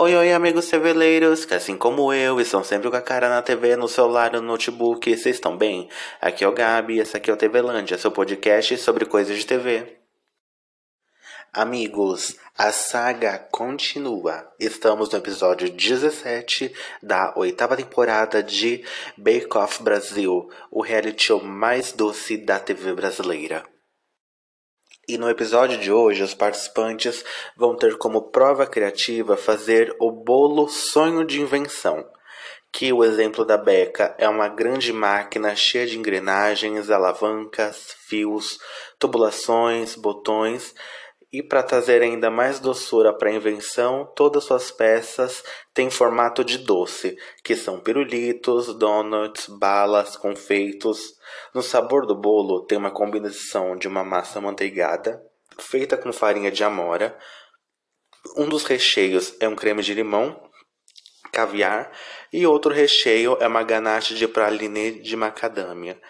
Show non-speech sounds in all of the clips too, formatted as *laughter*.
Oi, oi, amigos cerveleiros, que assim como eu, estão sempre com a cara na TV, no celular, no notebook, vocês estão bem? Aqui é o Gabi e esse aqui é o TVlândia, seu podcast sobre coisas de TV. Amigos, a saga continua. Estamos no episódio 17 da oitava temporada de Bake Off Brasil, o reality show mais doce da TV brasileira. E no episódio de hoje, os participantes vão ter como prova criativa fazer o bolo sonho de invenção. Que o exemplo da Beca é uma grande máquina cheia de engrenagens, alavancas, fios, tubulações, botões e para trazer ainda mais doçura para a invenção, todas suas peças têm formato de doce, que são pirulitos, donuts, balas, confeitos. No sabor do bolo tem uma combinação de uma massa manteigada, feita com farinha de amora. Um dos recheios é um creme de limão, caviar, e outro recheio é uma ganache de praline de macadâmia.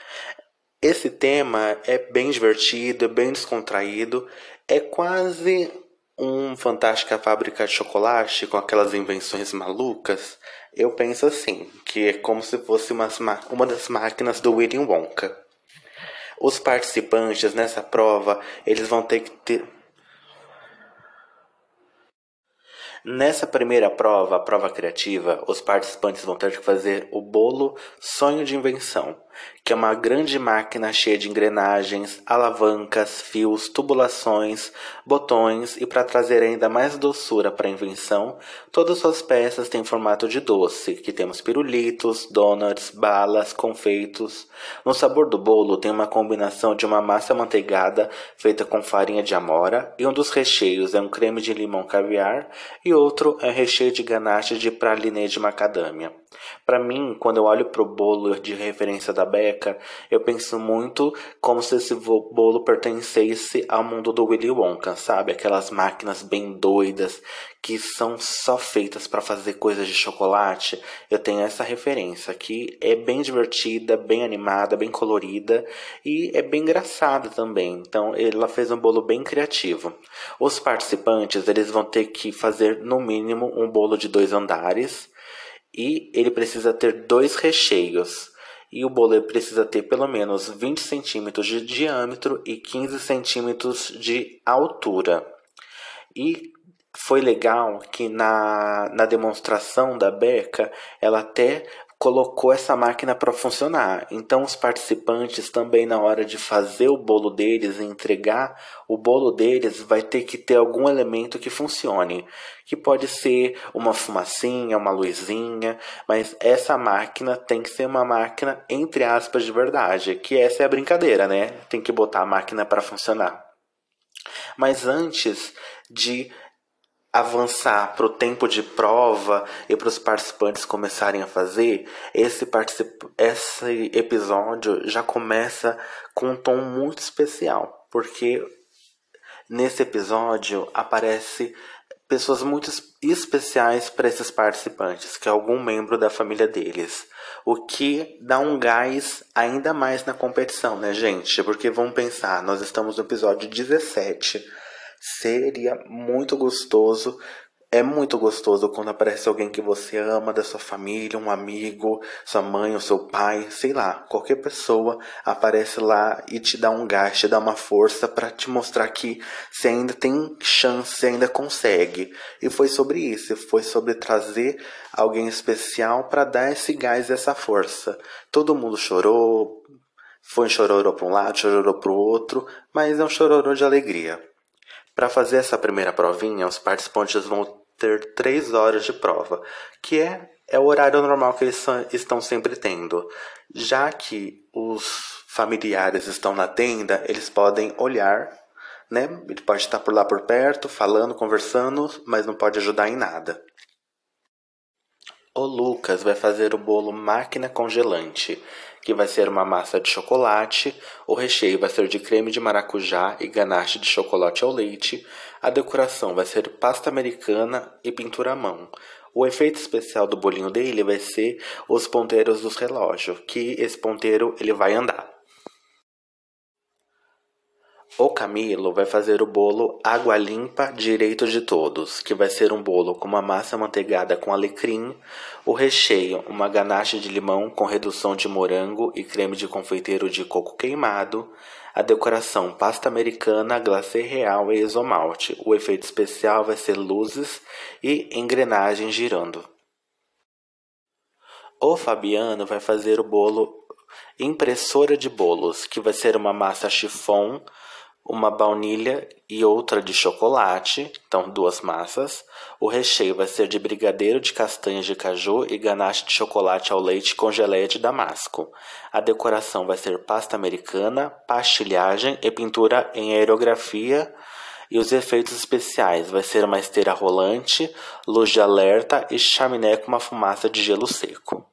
Esse tema é bem divertido, é bem descontraído é quase um Fantástica Fábrica de Chocolate com aquelas invenções malucas. Eu penso assim, que é como se fosse uma, das máquinas do William Wonka. Os participantes nessa prova, eles vão ter que ter, Nessa primeira prova, a prova criativa, os participantes vão ter que fazer o bolo Sonho de Invenção, que é uma grande máquina cheia de engrenagens, alavancas, fios, tubulações, botões e para trazer ainda mais doçura para a invenção, todas suas peças têm formato de doce, que temos pirulitos, donuts, balas, confeitos. No sabor do bolo tem uma combinação de uma massa manteigada feita com farinha de amora e um dos recheios é um creme de limão caviar e outro é recheio de ganache de pralinê de macadâmia. Para mim, quando eu olho pro bolo de referência da Beca, eu penso muito como se esse bolo pertencesse ao mundo do Willy Wonka, sabe? Aquelas máquinas bem doidas que são só feitas para fazer coisas de chocolate. Eu tenho essa referência que é bem divertida, bem animada, bem colorida e é bem engraçada também. Então, ela fez um bolo bem criativo. Os participantes, eles vão ter que fazer no mínimo um bolo de dois andares e ele precisa ter dois recheios. E o bolo precisa ter pelo menos 20 centímetros de diâmetro e 15 centímetros de altura. E foi legal que na, na demonstração da Beca ela até colocou essa máquina para funcionar. Então os participantes também na hora de fazer o bolo deles e entregar o bolo deles vai ter que ter algum elemento que funcione, que pode ser uma fumacinha, uma luzinha, mas essa máquina tem que ser uma máquina entre aspas de verdade, que essa é a brincadeira, né? Tem que botar a máquina para funcionar. Mas antes de avançar para o tempo de prova e para os participantes começarem a fazer, esse, particip... esse episódio já começa com um tom muito especial, porque nesse episódio aparece pessoas muito especiais para esses participantes, que é algum membro da família deles. O que dá um gás ainda mais na competição, né, gente? Porque vamos pensar, nós estamos no episódio 17 Seria muito gostoso. É muito gostoso quando aparece alguém que você ama, da sua família, um amigo, sua mãe, o seu pai, sei lá, qualquer pessoa aparece lá e te dá um gás, te dá uma força para te mostrar que você ainda tem chance, ainda consegue. E foi sobre isso, foi sobre trazer alguém especial para dar esse gás, essa força. Todo mundo chorou, foi um chororô para um lado, chororô para o outro, mas é um chororô de alegria. Para fazer essa primeira provinha, os participantes vão ter três horas de prova, que é, é o horário normal que eles estão sempre tendo. Já que os familiares estão na tenda, eles podem olhar, né? Ele pode estar por lá por perto, falando, conversando, mas não pode ajudar em nada. O Lucas vai fazer o bolo máquina congelante, que vai ser uma massa de chocolate. O recheio vai ser de creme de maracujá e ganache de chocolate ao leite. A decoração vai ser pasta americana e pintura à mão. O efeito especial do bolinho dele vai ser os ponteiros dos relógios, que esse ponteiro ele vai andar. O Camilo vai fazer o bolo Água Limpa Direito de Todos, que vai ser um bolo com uma massa manteigada com alecrim, o recheio, uma ganache de limão com redução de morango e creme de confeiteiro de coco queimado, a decoração pasta americana, glacê real e isomalte. O efeito especial vai ser luzes e engrenagens girando. O Fabiano vai fazer o bolo impressora de bolos, que vai ser uma massa chiffon uma baunilha e outra de chocolate, então duas massas. O recheio vai ser de brigadeiro de castanhas de caju e ganache de chocolate ao leite com geleia de damasco. A decoração vai ser pasta americana, pastilhagem e pintura em aerografia. E os efeitos especiais vai ser uma esteira rolante, luz de alerta e chaminé com uma fumaça de gelo seco.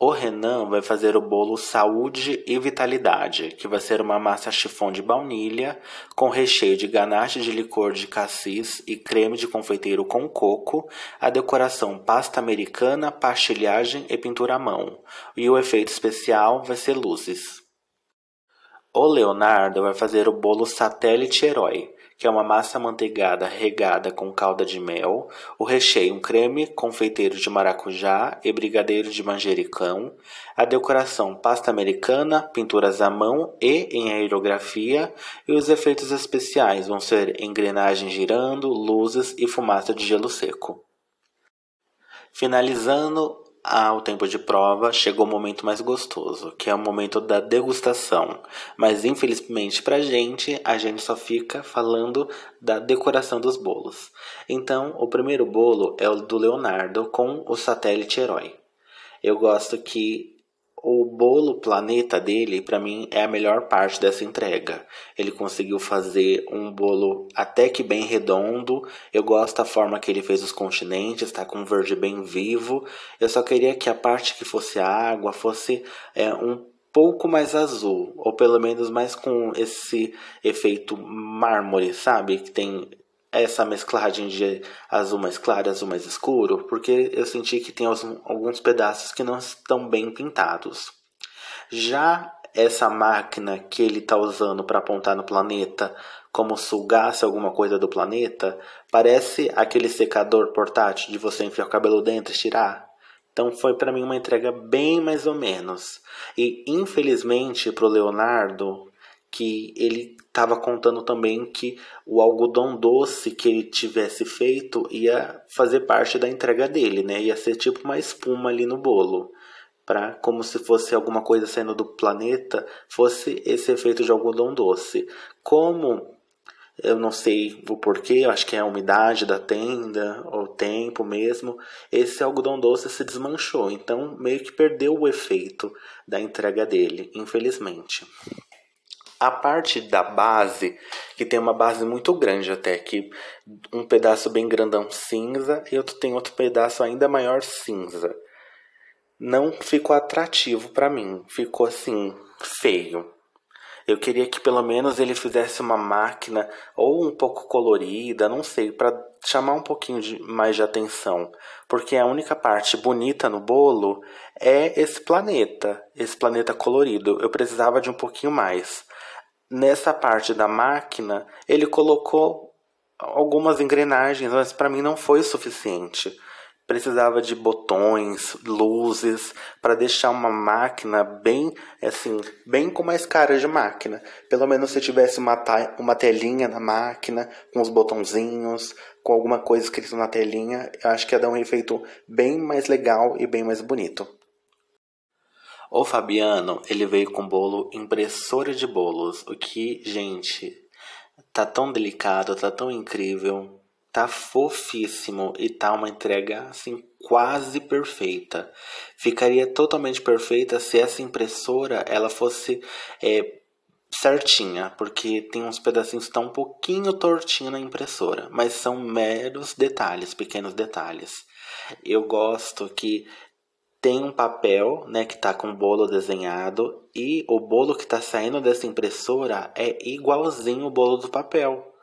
O Renan vai fazer o bolo Saúde e Vitalidade, que vai ser uma massa chifão de baunilha com recheio de ganache de licor de cassis e creme de confeiteiro com coco, a decoração pasta americana, pastilhagem e pintura à mão. E o efeito especial vai ser luzes. O Leonardo vai fazer o bolo Satélite Herói, que é uma massa manteigada regada com calda de mel, o recheio um creme confeiteiro de maracujá e brigadeiro de manjericão, a decoração pasta americana, pinturas à mão e em aerografia, e os efeitos especiais vão ser engrenagem girando, luzes e fumaça de gelo seco. Finalizando ao tempo de prova, chegou o momento mais gostoso, que é o momento da degustação. Mas infelizmente pra gente, a gente só fica falando da decoração dos bolos. Então, o primeiro bolo é o do Leonardo com o satélite herói. Eu gosto que o bolo planeta dele, para mim, é a melhor parte dessa entrega. Ele conseguiu fazer um bolo até que bem redondo. Eu gosto da forma que ele fez os continentes, tá com um verde bem vivo. Eu só queria que a parte que fosse água fosse é, um pouco mais azul, ou pelo menos mais com esse efeito mármore, sabe? Que tem essa mesclagem de azul mais claro azul mais escuro, porque eu senti que tem alguns pedaços que não estão bem pintados. Já essa máquina que ele está usando para apontar no planeta, como sugasse alguma coisa do planeta, parece aquele secador portátil de você enfiar o cabelo dentro e tirar. Então foi para mim uma entrega bem mais ou menos. E infelizmente para o Leonardo, que ele estava contando também que o algodão doce que ele tivesse feito ia fazer parte da entrega dele, né? Ia ser tipo uma espuma ali no bolo, para como se fosse alguma coisa saindo do planeta, fosse esse efeito de algodão doce. Como eu não sei o porquê, acho que é a umidade da tenda, ou tempo mesmo. Esse algodão doce se desmanchou, então meio que perdeu o efeito da entrega dele, infelizmente. A parte da base, que tem uma base muito grande até, que um pedaço bem grandão cinza e outro tem outro pedaço ainda maior cinza. Não ficou atrativo para mim, ficou assim feio. Eu queria que pelo menos ele fizesse uma máquina ou um pouco colorida, não sei, para chamar um pouquinho de, mais de atenção, porque a única parte bonita no bolo é esse planeta, esse planeta colorido. Eu precisava de um pouquinho mais nessa parte da máquina, ele colocou algumas engrenagens, mas para mim não foi o suficiente. Precisava de botões, luzes, para deixar uma máquina bem, assim, bem com mais cara de máquina. Pelo menos se tivesse uma, uma telinha na máquina, com os botãozinhos, com alguma coisa escrita na telinha, eu acho que ia dar um efeito bem mais legal e bem mais bonito. O Fabiano, ele veio com bolo impressora de bolos, o que, gente, tá tão delicado, tá tão incrível, tá fofíssimo e tá uma entrega assim quase perfeita. Ficaria totalmente perfeita se essa impressora ela fosse é, certinha, porque tem uns pedacinhos que estão um pouquinho tortinho na impressora, mas são meros detalhes, pequenos detalhes. Eu gosto que tem um papel, né, que tá com o bolo desenhado e o bolo que tá saindo dessa impressora é igualzinho o bolo do papel.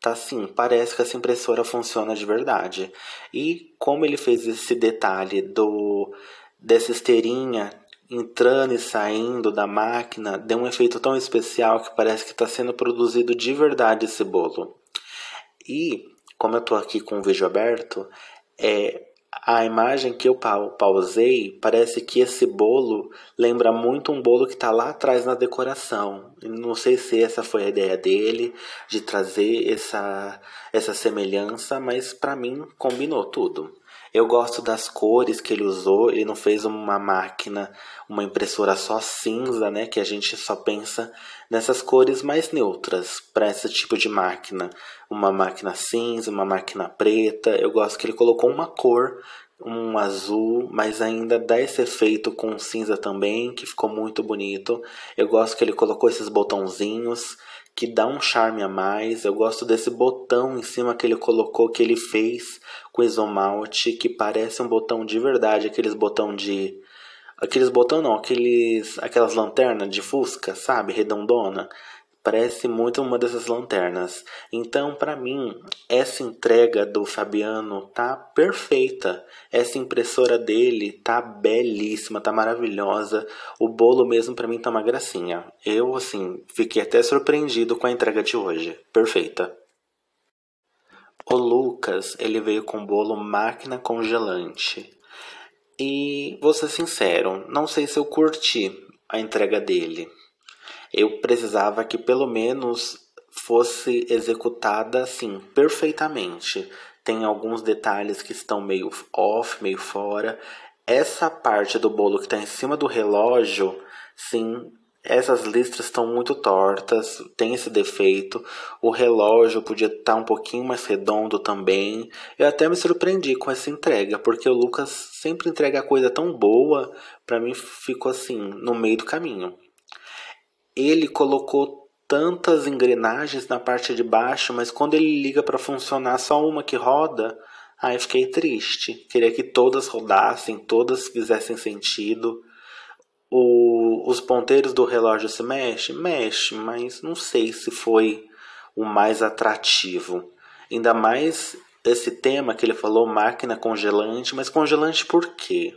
Tá assim, parece que essa impressora funciona de verdade. E como ele fez esse detalhe do dessa esteirinha entrando e saindo da máquina deu um efeito tão especial que parece que está sendo produzido de verdade esse bolo. E, como eu estou aqui com o vídeo aberto, é, a imagem que eu pausei parece que esse bolo lembra muito um bolo que está lá atrás na decoração. Não sei se essa foi a ideia dele de trazer essa, essa semelhança, mas para mim combinou tudo. Eu gosto das cores que ele usou. Ele não fez uma máquina, uma impressora só cinza, né? Que a gente só pensa nessas cores mais neutras para esse tipo de máquina. Uma máquina cinza, uma máquina preta. Eu gosto que ele colocou uma cor um azul, mas ainda dá esse efeito com cinza também, que ficou muito bonito. Eu gosto que ele colocou esses botãozinhos que dá um charme a mais. Eu gosto desse botão em cima que ele colocou, que ele fez com isomalte, que parece um botão de verdade, aqueles botão de aqueles botão não, aqueles aquelas lanternas de fusca, sabe, redondona. Parece muito uma dessas lanternas. Então, para mim, essa entrega do Fabiano tá perfeita. Essa impressora dele tá belíssima, tá maravilhosa. O bolo mesmo para mim tá uma gracinha. Eu assim, fiquei até surpreendido com a entrega de hoje. Perfeita. O Lucas, ele veio com bolo máquina congelante. E vou ser sincero, não sei se eu curti a entrega dele eu precisava que pelo menos fosse executada assim perfeitamente. Tem alguns detalhes que estão meio off, meio fora. Essa parte do bolo que está em cima do relógio, sim, essas listras estão muito tortas, tem esse defeito. O relógio podia estar tá um pouquinho mais redondo também. Eu até me surpreendi com essa entrega, porque o Lucas sempre entrega coisa tão boa, para mim ficou assim, no meio do caminho ele colocou tantas engrenagens na parte de baixo, mas quando ele liga para funcionar só uma que roda, aí fiquei triste. Queria que todas rodassem, todas fizessem sentido. O, os ponteiros do relógio se mexem? Mexe, mas não sei se foi o mais atrativo. Ainda mais esse tema que ele falou, máquina congelante, mas congelante por quê?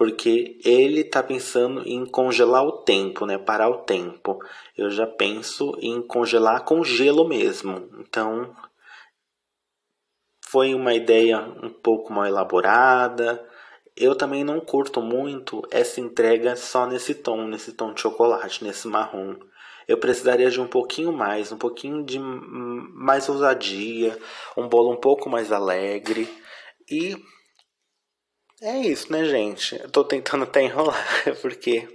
Porque ele está pensando em congelar o tempo, né? Parar o tempo. Eu já penso em congelar com gelo mesmo. Então, foi uma ideia um pouco mal elaborada. Eu também não curto muito essa entrega só nesse tom, nesse tom de chocolate, nesse marrom. Eu precisaria de um pouquinho mais, um pouquinho de mais ousadia, um bolo um pouco mais alegre e é isso, né, gente? Eu tô tentando até enrolar, *laughs* porque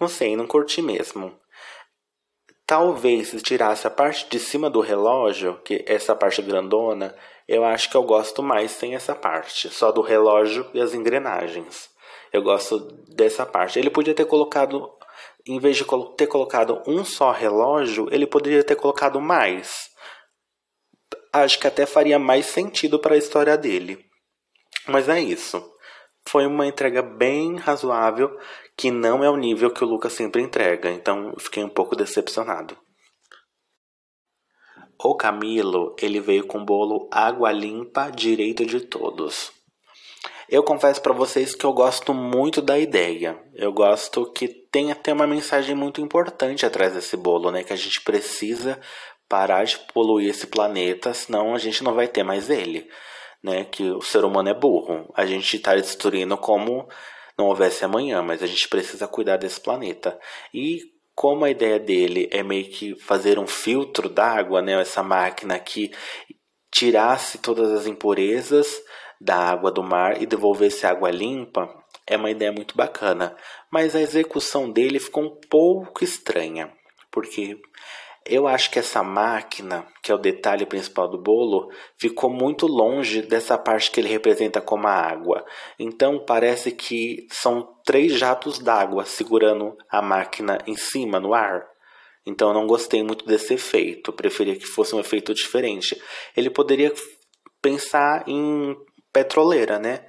não sei, não curti mesmo. Talvez se tirasse a parte de cima do relógio, que essa parte grandona, eu acho que eu gosto mais sem essa parte, só do relógio e as engrenagens. Eu gosto dessa parte. Ele podia ter colocado, em vez de ter colocado um só relógio, ele poderia ter colocado mais. Acho que até faria mais sentido para a história dele. Mas é isso. Foi uma entrega bem razoável, que não é o nível que o Lucas sempre entrega, então fiquei um pouco decepcionado. O Camilo, ele veio com bolo água limpa, direito de todos. Eu confesso para vocês que eu gosto muito da ideia. Eu gosto que tem até uma mensagem muito importante atrás desse bolo, né? Que a gente precisa parar de poluir esse planeta, senão a gente não vai ter mais ele né, que o ser humano é burro. A gente está destruindo como não houvesse amanhã, mas a gente precisa cuidar desse planeta. E como a ideia dele é meio que fazer um filtro d'água, né, essa máquina que tirasse todas as impurezas da água do mar e devolvesse água limpa, é uma ideia muito bacana. Mas a execução dele ficou um pouco estranha, porque eu acho que essa máquina, que é o detalhe principal do bolo, ficou muito longe dessa parte que ele representa como a água. Então parece que são três jatos d'água segurando a máquina em cima, no ar. Então eu não gostei muito desse efeito. Eu preferia que fosse um efeito diferente. Ele poderia pensar em petroleira, né?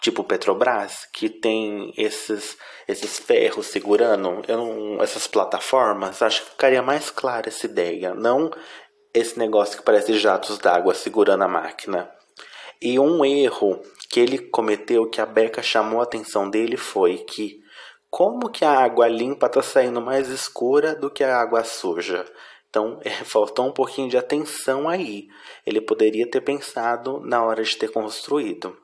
Tipo Petrobras, que tem esses, esses ferros segurando não, essas plataformas, acho que ficaria mais clara essa ideia. Não esse negócio que parece jatos d'água segurando a máquina. E um erro que ele cometeu, que a Beca chamou a atenção dele, foi que como que a água limpa está saindo mais escura do que a água suja? Então, *laughs* é, faltou um pouquinho de atenção aí. Ele poderia ter pensado na hora de ter construído.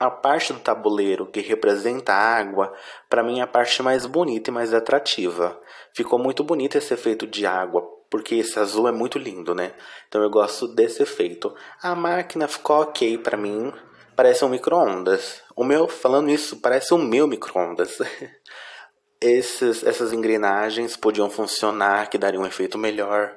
A parte do tabuleiro que representa a água, para mim é a parte mais bonita e mais atrativa. Ficou muito bonito esse efeito de água, porque esse azul é muito lindo, né? Então eu gosto desse efeito. A máquina ficou ok para mim, parece um micro-ondas. O meu, falando isso, parece o meu micro-ondas. *laughs* Essas engrenagens podiam funcionar, que daria um efeito melhor.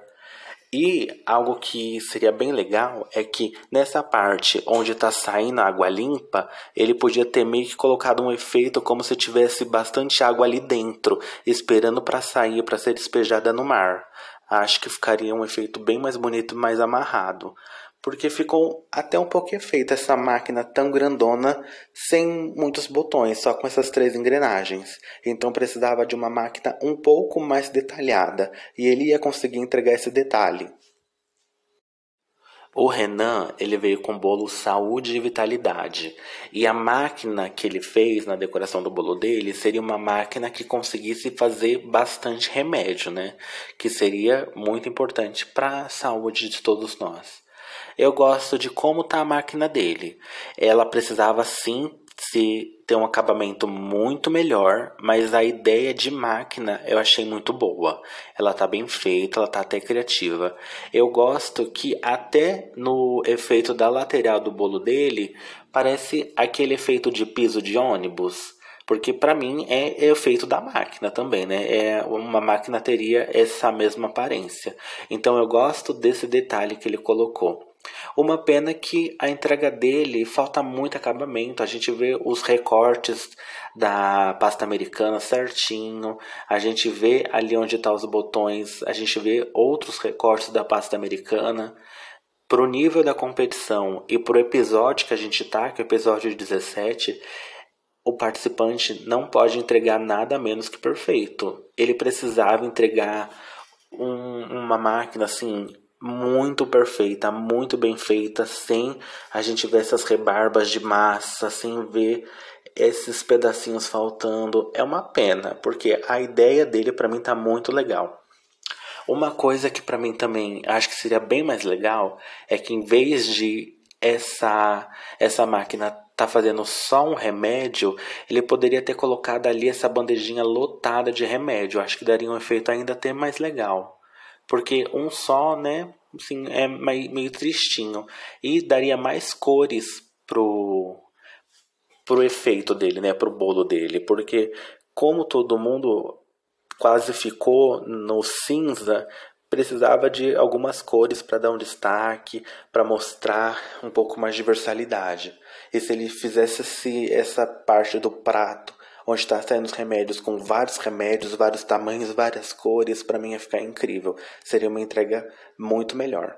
E algo que seria bem legal é que nessa parte onde está saindo água limpa, ele podia ter meio que colocado um efeito como se tivesse bastante água ali dentro, esperando para sair, para ser despejada no mar. Acho que ficaria um efeito bem mais bonito e mais amarrado porque ficou até um pouco feita essa máquina tão grandona sem muitos botões, só com essas três engrenagens. Então precisava de uma máquina um pouco mais detalhada e ele ia conseguir entregar esse detalhe. O Renan, ele veio com bolo saúde e vitalidade. E a máquina que ele fez na decoração do bolo dele seria uma máquina que conseguisse fazer bastante remédio, né? Que seria muito importante para a saúde de todos nós. Eu gosto de como tá a máquina dele. Ela precisava sim se ter um acabamento muito melhor, mas a ideia de máquina eu achei muito boa. Ela tá bem feita, ela tá até criativa. Eu gosto que até no efeito da lateral do bolo dele parece aquele efeito de piso de ônibus. Porque para mim é, efeito da máquina também, né? É, uma máquina teria essa mesma aparência. Então eu gosto desse detalhe que ele colocou. Uma pena que a entrega dele falta muito acabamento. A gente vê os recortes da pasta americana certinho. A gente vê ali onde estão tá os botões. A gente vê outros recortes da pasta americana. Pro nível da competição e pro episódio que a gente tá, que é o episódio 17, o participante não pode entregar nada menos que perfeito. Ele precisava entregar um, uma máquina assim muito perfeita, muito bem feita, sem a gente ver essas rebarbas de massa, sem ver esses pedacinhos faltando. É uma pena, porque a ideia dele para mim tá muito legal. Uma coisa que para mim também acho que seria bem mais legal é que em vez de essa essa máquina tá fazendo só um remédio, ele poderia ter colocado ali essa bandejinha lotada de remédio. Acho que daria um efeito ainda até mais legal porque um só, né, assim, é meio tristinho e daria mais cores pro pro efeito dele, né, pro bolo dele, porque como todo mundo quase ficou no cinza, precisava de algumas cores para dar um destaque, para mostrar um pouco mais de versalidade. E se ele fizesse esse, essa parte do prato onde está saindo os remédios com vários remédios, vários tamanhos, várias cores, para mim ia ficar incrível. Seria uma entrega muito melhor.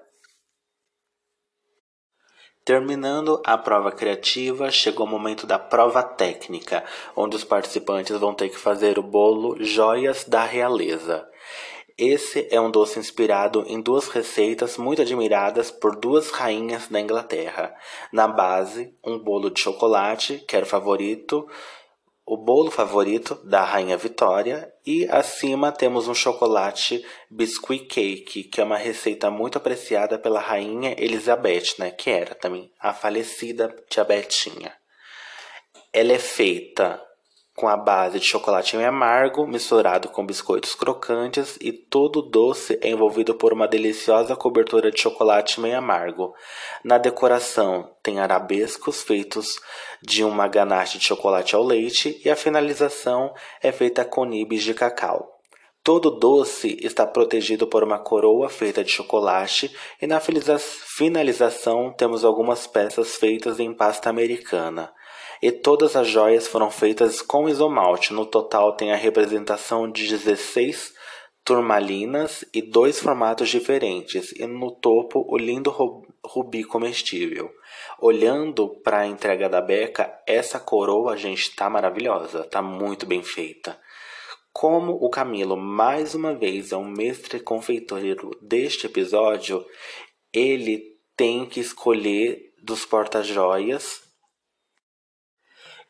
Terminando a prova criativa, chegou o momento da prova técnica, onde os participantes vão ter que fazer o bolo Joias da Realeza. Esse é um doce inspirado em duas receitas muito admiradas por duas rainhas da Inglaterra. Na base, um bolo de chocolate, que era o favorito o bolo favorito da Rainha Vitória e acima temos um chocolate biscuit cake, que é uma receita muito apreciada pela Rainha Elizabeth, né, que era também a falecida Tia Betinha. Ela é feita com a base de chocolate amargo misturado com biscoitos crocantes e todo o doce é envolvido por uma deliciosa cobertura de chocolate meio amargo. Na decoração tem arabescos feitos de uma ganache de chocolate ao leite e a finalização é feita com nibs de cacau. Todo doce está protegido por uma coroa feita de chocolate e na finalização temos algumas peças feitas em pasta americana e todas as joias foram feitas com isomalte. No total tem a representação de 16 turmalinas e dois formatos diferentes, e no topo o lindo rubi comestível. Olhando para a entrega da Beca, essa coroa, gente, tá maravilhosa, tá muito bem feita. Como o Camilo, mais uma vez, é um mestre confeiteiro deste episódio, ele tem que escolher dos porta-joias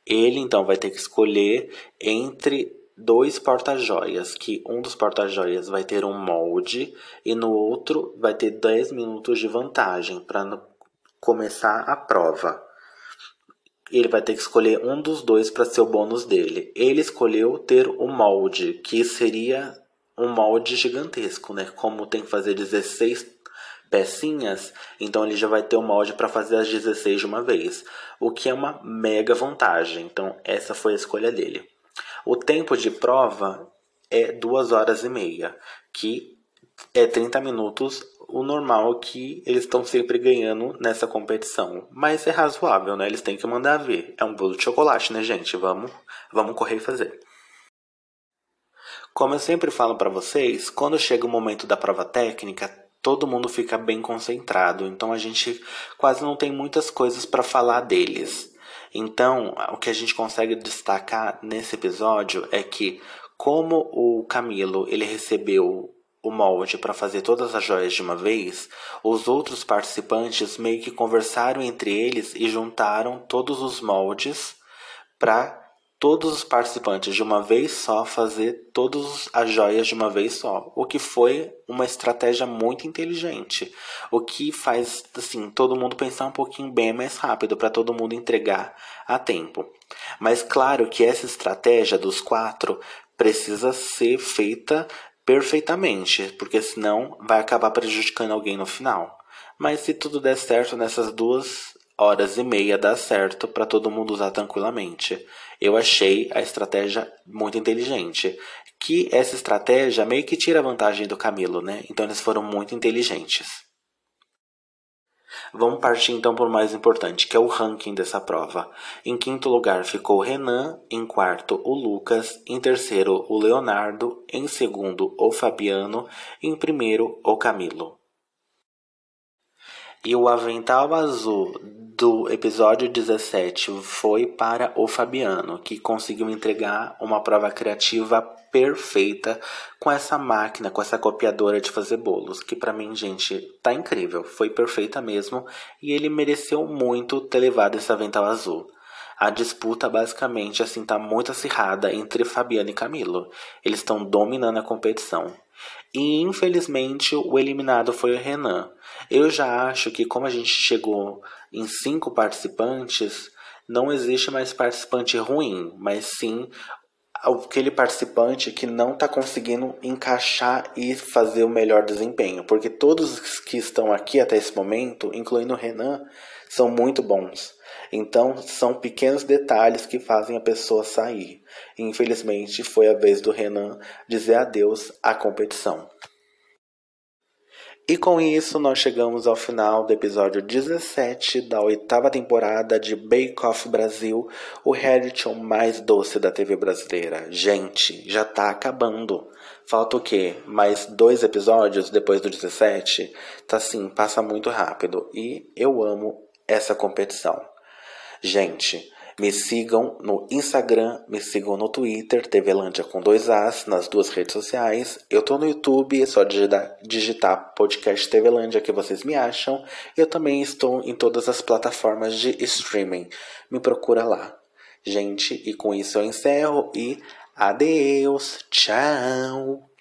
Ele então vai ter que escolher entre dois porta-joias, que um dos porta-joias vai ter um molde e no outro vai ter 10 minutos de vantagem para começar a prova. Ele vai ter que escolher um dos dois para ser o bônus dele. Ele escolheu ter o molde, que seria um molde gigantesco, né? Como tem que fazer 16 pecinhas, então ele já vai ter o molde para fazer as 16 de uma vez, o que é uma mega vantagem. Então essa foi a escolha dele. O tempo de prova é duas horas e meia, que é 30 minutos, o normal que eles estão sempre ganhando nessa competição. Mas é razoável, né? Eles têm que mandar ver. É um bolo de chocolate, né, gente? Vamos, vamos correr e fazer. Como eu sempre falo para vocês, quando chega o momento da prova técnica, todo mundo fica bem concentrado, então a gente quase não tem muitas coisas para falar deles. Então, o que a gente consegue destacar nesse episódio é que como o Camilo ele recebeu o molde para fazer todas as joias de uma vez, os outros participantes meio que conversaram entre eles e juntaram todos os moldes para todos os participantes de uma vez só fazer todas as joias de uma vez só, o que foi uma estratégia muito inteligente, o que faz assim todo mundo pensar um pouquinho bem mais rápido para todo mundo entregar a tempo. Mas claro que essa estratégia dos quatro precisa ser feita perfeitamente, porque senão vai acabar prejudicando alguém no final. Mas se tudo der certo nessas duas horas e meia dá certo para todo mundo usar tranquilamente. Eu achei a estratégia muito inteligente. Que essa estratégia meio que tira a vantagem do Camilo, né? Então eles foram muito inteligentes. Vamos partir então por mais importante, que é o ranking dessa prova. Em quinto lugar ficou o Renan, em quarto o Lucas, em terceiro o Leonardo, em segundo o Fabiano, em primeiro o Camilo. E o avental azul do episódio 17 foi para o Fabiano, que conseguiu entregar uma prova criativa perfeita com essa máquina, com essa copiadora de fazer bolos, que para mim, gente, tá incrível, foi perfeita mesmo, e ele mereceu muito ter levado esse avental azul. A disputa basicamente assim tá muito acirrada entre Fabiano e Camilo. Eles estão dominando a competição. E infelizmente o eliminado foi o Renan. Eu já acho que como a gente chegou em cinco participantes, não existe mais participante ruim, mas sim aquele participante que não está conseguindo encaixar e fazer o melhor desempenho. Porque todos que estão aqui até esse momento, incluindo o Renan, são muito bons. Então, são pequenos detalhes que fazem a pessoa sair. Infelizmente, foi a vez do Renan dizer adeus à competição. E com isso, nós chegamos ao final do episódio 17 da oitava temporada de Bake Off Brasil, o reality mais doce da TV brasileira. Gente, já tá acabando. Falta o quê? Mais dois episódios depois do 17? Tá assim, passa muito rápido. E eu amo essa competição. Gente, me sigam no Instagram, me sigam no Twitter, TVlândia com dois As, nas duas redes sociais. Eu tô no YouTube, é só digitar, digitar podcast TVlândia que vocês me acham. Eu também estou em todas as plataformas de streaming. Me procura lá. Gente, e com isso eu encerro e adeus, tchau!